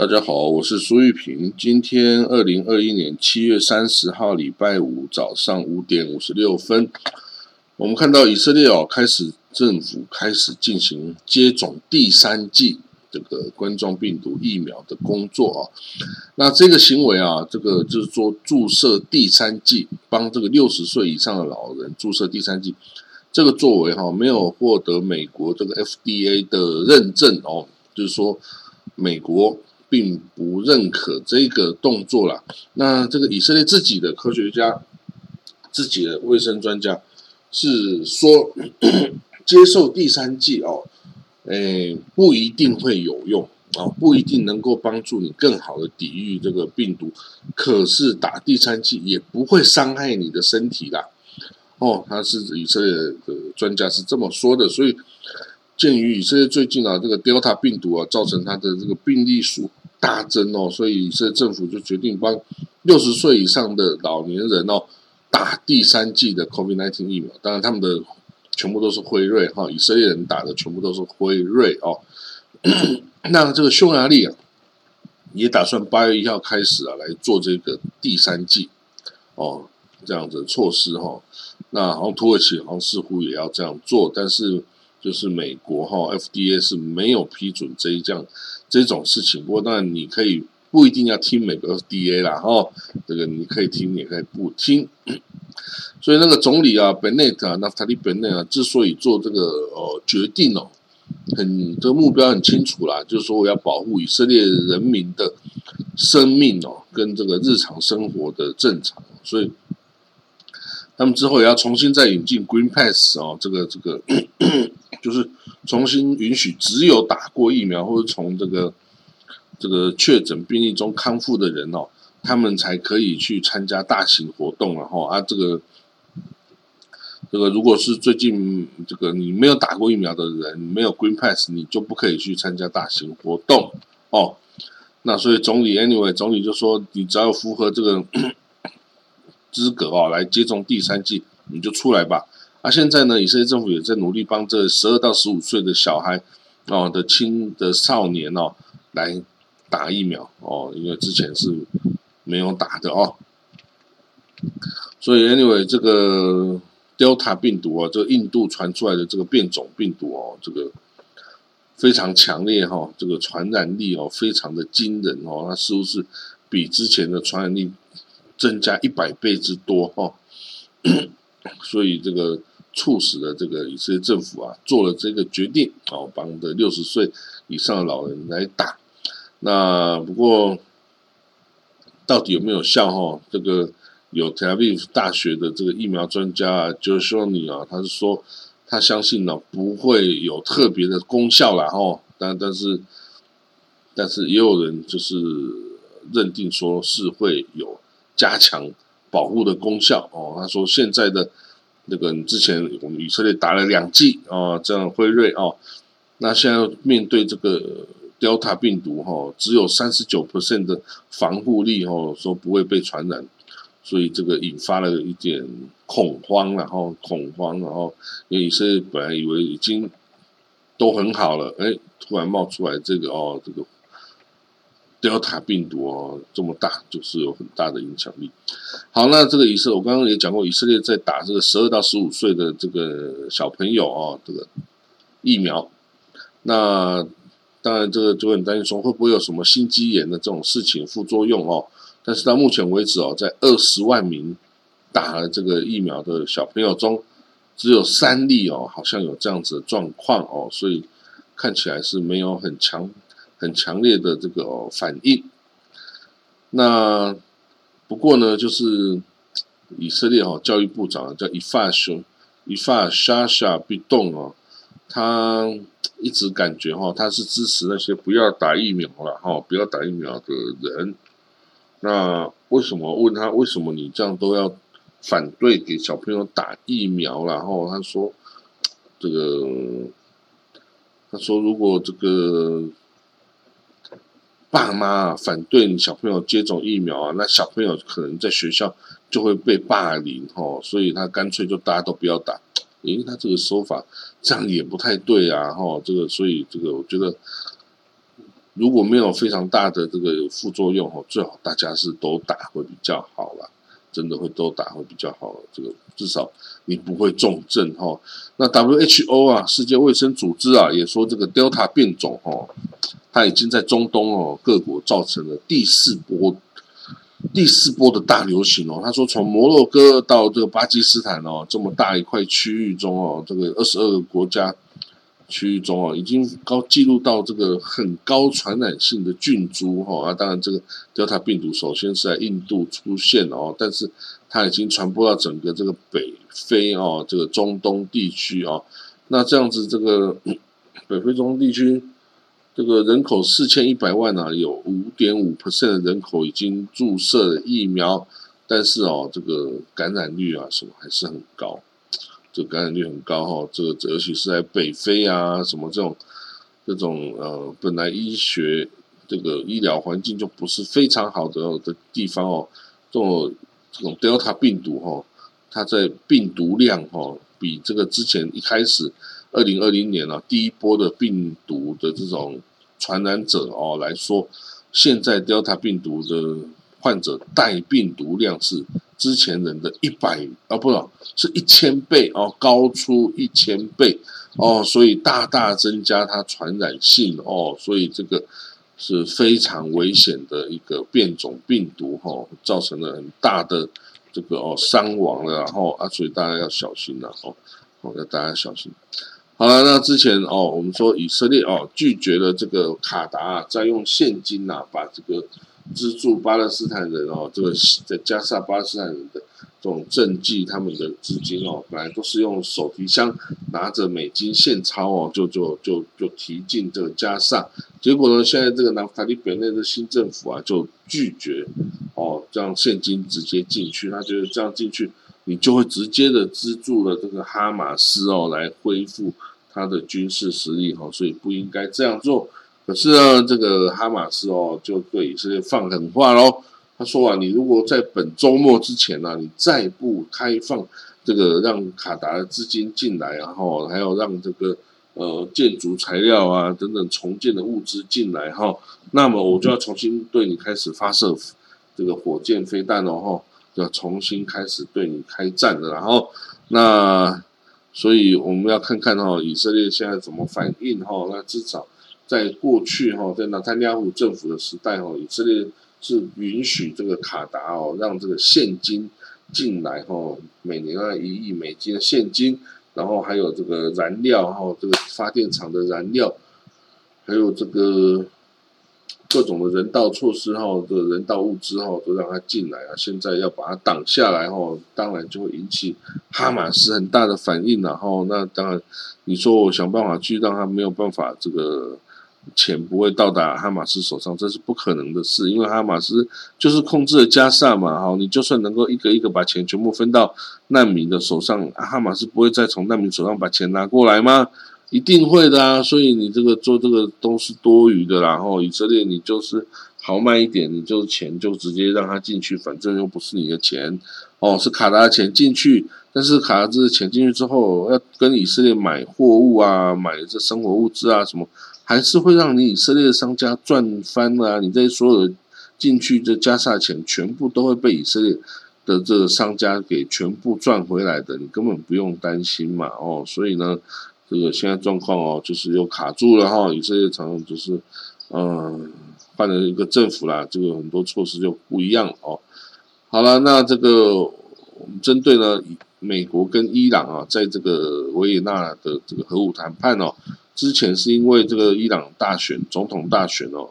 大家好，我是苏玉平。今天二零二一年七月三十号，礼拜五早上五点五十六分，我们看到以色列哦，开始政府开始进行接种第三剂这个冠状病毒疫苗的工作啊。那这个行为啊，这个就是说注射第三剂，帮这个六十岁以上的老人注射第三剂，这个作为哈没有获得美国这个 FDA 的认证哦，就是说美国。并不认可这个动作啦。那这个以色列自己的科学家、自己的卫生专家是说，接受第三剂哦，诶，不一定会有用啊，不一定能够帮助你更好的抵御这个病毒。可是打第三剂也不会伤害你的身体啦。哦，他是以色列的专家是这么说的。所以，鉴于以色列最近啊，这个 Delta 病毒啊，造成他的这个病例数。大增哦，所以以色列政府就决定帮六十岁以上的老年人哦打第三剂的 COVID-19 疫苗。当然，他们的全部都是辉瑞哈，以色列人打的全部都是辉瑞哦。那这个匈牙利啊，也打算八月一号开始啊来做这个第三剂哦，这样子措施哈。那好像土耳其好像似乎也要这样做，但是就是美国哈 FDA 是没有批准这一项。这种事情，不过当然你可以不一定要听美国 FDA 啦，哈，这个你可以听，也可以不听。所以那个总理啊，Bennett 啊，那塔利 Benet 啊，之所以做这个呃决定哦，很这个目标很清楚啦，就是说我要保护以色列人民的生命哦，跟这个日常生活的正常，所以他们之后也要重新再引进 Green Pass 哦，这个这个就是。重新允许只有打过疫苗或者从这个这个确诊病例中康复的人哦，他们才可以去参加大型活动了哈啊！这个这个如果是最近这个你没有打过疫苗的人，没有 Green Pass，你就不可以去参加大型活动哦。那所以总理 Anyway 总理就说，你只要符合这个 资格哦，来接种第三剂，你就出来吧。啊，现在呢，以色列政府也在努力帮这十二到十五岁的小孩哦的青的少年哦来打疫苗哦，因为之前是没有打的哦。所以，anyway，这个 Delta 病毒啊，这个印度传出来的这个变种病毒哦，这个非常强烈哈，这个传染力哦非常的惊人哦，它似乎是比之前的传染力增加一百倍之多哈。所以这个。促使了这个以色列政府啊做了这个决定，哦，帮的六十岁以上的老人来打。那不过到底有没有效？哈，这个有 Tel Aviv 大学的这个疫苗专家 j o s h o n i 啊，他是说他相信呢不会有特别的功效了，哈。但但是但是也有人就是认定说是会有加强保护的功效哦。他说现在的。这个之前我们以色列打了两剂啊，这样辉瑞哦，那现在面对这个 Delta 病毒哈，只有三十九 percent 的防护力哦，说不会被传染，所以这个引发了一点恐慌，然后恐慌，然后因为以色列本来以为已经都很好了，哎，突然冒出来这个哦，这个。Delta 病毒哦，这么大，就是有很大的影响力。好，那这个以色列，我刚刚也讲过，以色列在打这个十二到十五岁的这个小朋友哦，这个疫苗。那当然，这个就很担心说会不会有什么心肌炎的这种事情副作用哦。但是到目前为止哦，在二十万名打了这个疫苗的小朋友中，只有三例哦，好像有这样子的状况哦，所以看起来是没有很强。很强烈的这个反应。那不过呢，就是以色列哈教育部长叫伊法修伊法沙沙必动哦，他一直感觉哈他是支持那些不要打疫苗了哈，不要打疫苗的人。那为什么问他为什么你这样都要反对给小朋友打疫苗然后他说这个他说如果这个。爸妈反对你小朋友接种疫苗啊，那小朋友可能在学校就会被霸凌哦，所以他干脆就大家都不要打。诶，他这个说法这样也不太对啊，哈，这个所以这个我觉得如果没有非常大的这个副作用哦，最好大家是都打会比较好啦。真的会都打会比较好，这个至少你不会重症哈。那 WHO 啊，世界卫生组织啊，也说这个 Delta 变种哈，它已经在中东哦各国造成了第四波第四波的大流行哦。他说从摩洛哥到这个巴基斯坦哦，这么大一块区域中哦，这个二十二个国家。区域中啊，已经高记录到这个很高传染性的菌株哈啊，当然这个 Delta 病毒首先是在印度出现哦，但是它已经传播到整个这个北非哦，这个中东地区哦，那这样子这个 北非中东地区这个人口四千一百万啊，有五点五 percent 的人口已经注射了疫苗，但是哦，这个感染率啊什么还是很高。这感染率很高哈，这个尤其是在北非啊，什么这种这种呃，本来医学这个医疗环境就不是非常好的的地方哦，这种这种 Delta 病毒哈，它在病毒量哈，比这个之前一开始二零二零年啊第一波的病毒的这种传染者哦来说，现在 Delta 病毒的患者带病毒量是。之前人的一百啊，不是，是一千倍哦，高出一千倍哦，所以大大增加它传染性哦，所以这个是非常危险的一个变种病毒哈，造成了很大的这个哦伤亡了，然后啊，所以大家要小心了哦，哦要大家小心。好了，那之前哦，我们说以色列哦拒绝了这个卡达在用现金呐把这个。资助巴勒斯坦人哦，这个在加沙巴勒斯坦人的这种赈济，他们的资金哦，本来都是用手提箱拿着美金现钞哦，就就就就提进这个加沙。结果呢，现在这个南法利本内的新政府啊，就拒绝哦，让现金直接进去。他觉得这样进去，你就会直接的资助了这个哈马斯哦，来恢复他的军事实力哈，所以不应该这样做。可是呢，这个哈马斯哦，就对以色列放狠话喽。他说啊，你如果在本周末之前呢，你再不开放这个让卡达的资金进来，然后还要让这个呃建筑材料啊等等重建的物资进来哈，那么我就要重新对你开始发射这个火箭飞弹哦哈，要重新开始对你开战了。然后那所以我们要看看哈，以色列现在怎么反应哈？那至少。在过去哈，在纳坦亚胡政府的时代哈，以色列是允许这个卡达哦，让这个现金进来哈，每年啊一亿美金的现金，然后还有这个燃料哈，这个发电厂的燃料，还有这个各种的人道措施哈，这人道物资哈，都让它进来啊。现在要把它挡下来哈，当然就会引起哈马斯很大的反应了哈那当然，你说我想办法去让他没有办法这个。钱不会到达哈马斯手上，这是不可能的事，因为哈马斯就是控制了加萨嘛，哈，你就算能够一个一个把钱全部分到难民的手上，哈马斯不会再从难民手上把钱拿过来吗？一定会的啊，所以你这个做这个都是多余的，然后以色列你就是豪迈一点，你就钱就直接让他进去，反正又不是你的钱，哦，是卡达的钱进去，但是卡达这钱进去之后，要跟以色列买货物啊，买这生活物资啊什么。还是会让你以色列的商家赚翻啊！你这所有的进去的加萨钱，全部都会被以色列的这个商家给全部赚回来的，你根本不用担心嘛！哦，所以呢，这个现在状况哦，就是又卡住了哈。以色列常常就是，嗯，换了一个政府啦，这个很多措施就不一样哦。好了，那这个我们针对呢，美国跟伊朗啊，在这个维也纳的这个核武谈判哦。之前是因为这个伊朗大选总统大选哦，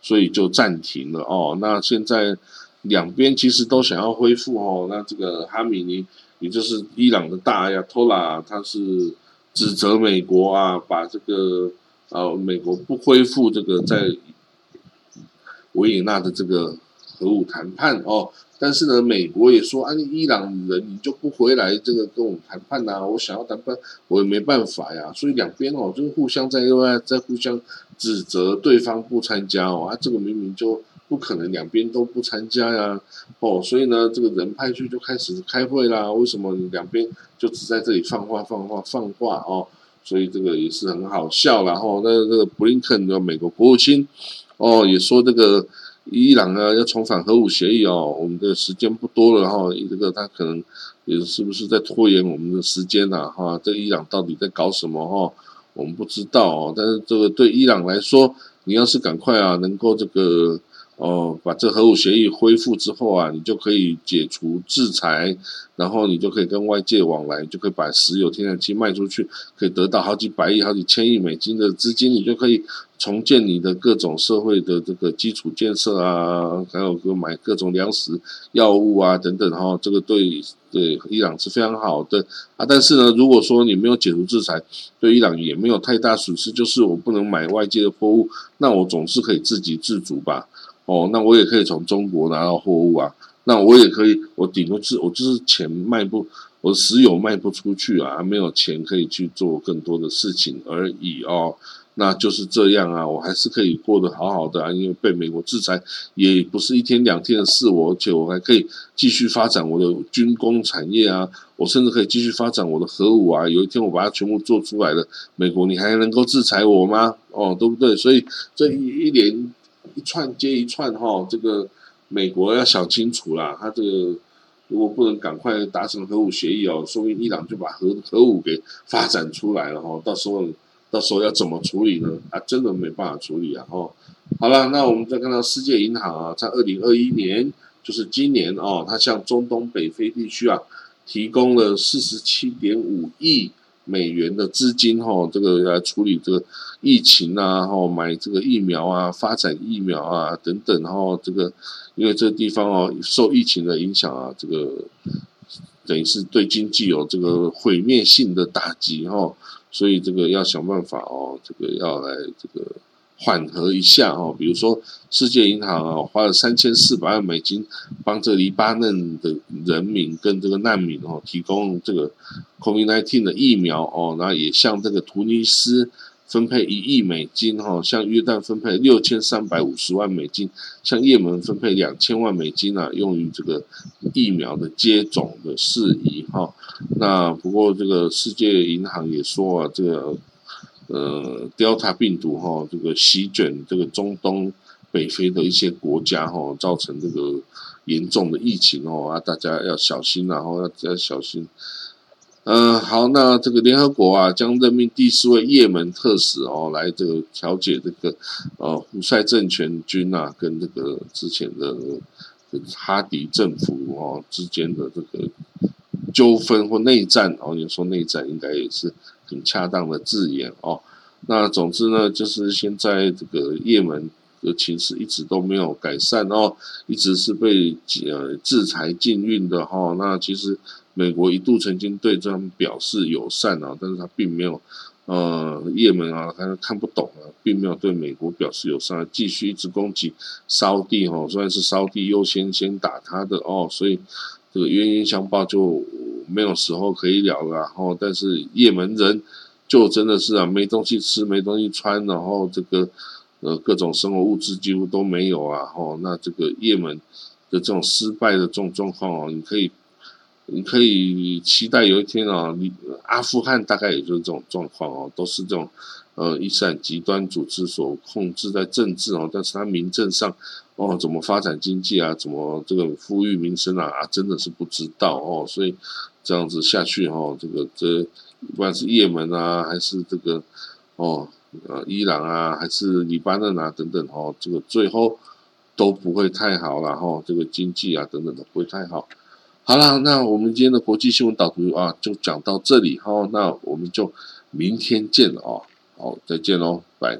所以就暂停了哦。那现在两边其实都想要恢复哦。那这个哈米尼，也就是伊朗的大亚托拉，他是指责美国啊，把这个呃美国不恢复这个在维也纳的这个核武谈判哦。但是呢，美国也说，啊，伊朗人你就不回来这个跟我们谈判呐？我想要谈判，我也没办法呀。所以两边哦，就互相在外在互相指责对方不参加哦，啊，这个明明就不可能两边都不参加呀，哦，所以呢，这个人派去就开始开会啦。为什么两边就只在这里放话放话放话哦？所以这个也是很好笑。然后那这个布林肯的美国国务卿哦也说这个伊朗呢要重返核武协议哦，我们的时间不多了哈，这个他可能也是不是在拖延我们的时间呐哈？这伊朗到底在搞什么哈？我们不知道哦，但是这个对伊朗来说，你要是赶快啊，能够这个哦，把这核武协议恢复之后啊，你就可以解除制裁，然后你就可以跟外界往来，就可以把石油、天然气卖出去，可以得到好几百亿、好几千亿美金的资金，你就可以。重建你的各种社会的这个基础建设啊，还有个买各种粮食、药物啊等等哈，这个对对伊朗是非常好的啊。但是呢，如果说你没有解除制裁，对伊朗也没有太大损失，就是我不能买外界的货物，那我总是可以自给自足吧？哦，那我也可以从中国拿到货物啊，那我也可以，我顶多是我就是钱卖不，我石油卖不出去啊，没有钱可以去做更多的事情而已哦。那就是这样啊，我还是可以过得好好的啊，因为被美国制裁也不是一天两天的事，我而且我还可以继续发展我的军工产业啊，我甚至可以继续发展我的核武啊。有一天我把它全部做出来了，美国你还能够制裁我吗？哦，对不对？所以这一一连一串接一串哈，这个美国要想清楚啦，他这个如果不能赶快达成核武协议哦，说明伊朗就把核核武给发展出来了哈，到时候。到时候要怎么处理呢？啊，真的没办法处理啊！哦，好了，那我们再看到世界银行啊，在二零二一年，就是今年哦，它向中东北非地区啊，提供了四十七点五亿美元的资金哈，这个来处理这个疫情啊，哈，买这个疫苗啊，发展疫苗啊等等，然后这个因为这个地方哦，受疫情的影响啊，这个等于是对经济有这个毁灭性的打击哈。所以这个要想办法哦，这个要来这个缓和一下哦。比如说，世界银行啊，花了三千四百万美金，帮这黎巴嫩的人民跟这个难民哦，提供这个 COVID-19 的疫苗哦，那也向这个突尼斯。分配一亿美金，哈，向约旦分配六千三百五十万美金，向也门分配两千万美金啊，用于这个疫苗的接种的事宜，哈。那不过这个世界银行也说啊，这个呃，Delta 病毒哈，这个席卷这个中东北非的一些国家，哈，造成这个严重的疫情哦，啊，大家要小心，然后要要小心。嗯，好，那这个联合国啊，将任命第四位也门特使哦，来这个调解这个呃胡塞政权军啊，跟这个之前的哈迪政府哦之间的这个纠纷或内战哦，你说内战应该也是很恰当的字眼哦。那总之呢，就是现在这个也门的情势一直都没有改善哦，一直是被呃制裁禁运的哈。那其实。美国一度曾经对他们表示友善啊，但是他并没有，呃，也门啊，他看不懂啊，并没有对美国表示友善，继续一直攻击烧地哦，虽然是烧地优先先打他的哦，所以这个冤冤相报就没有时候可以了了，然后但是也门人就真的是啊，没东西吃，没东西穿，然后这个呃各种生活物资几乎都没有啊，哦，那这个也门的这种失败的这种状况哦，你可以。你可以期待有一天啊，你阿富汗大概也就是这种状况哦，都是这种呃伊斯兰极端组织所控制在政治哦，但是它民政上哦怎么发展经济啊，怎么这个富裕民生啊啊，真的是不知道哦，所以这样子下去哈，这个这不管是也门啊，还是这个哦呃伊朗啊，还是黎巴嫩啊等等哦，这个最后都不会太好了哈，这个经济啊等等都不会太好。好了，那我们今天的国际新闻导读啊，就讲到这里哈。那我们就明天见了啊。好，再见喽，拜。